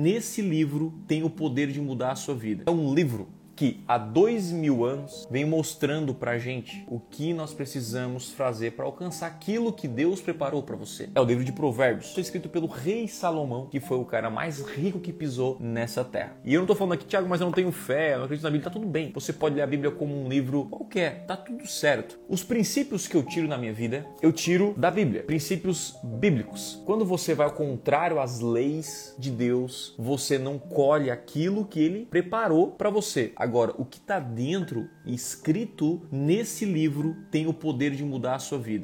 nesse livro tem o poder de mudar a sua vida. É um livro que há dois mil anos vem mostrando pra gente o que nós precisamos fazer para alcançar aquilo que Deus preparou para você. É o livro de Provérbios, foi escrito pelo rei Salomão, que foi o cara mais rico que pisou nessa terra. E eu não tô falando aqui, Tiago, mas eu não tenho fé, eu não acredito na Bíblia, tá tudo bem. Você pode ler a Bíblia como um livro qualquer, tá tudo certo. Os princípios que eu tiro na minha vida, eu tiro da Bíblia, princípios bíblicos. Quando você vai ao contrário às leis de Deus, você não colhe aquilo que ele preparou para você. Agora, o que está dentro, escrito nesse livro, tem o poder de mudar a sua vida.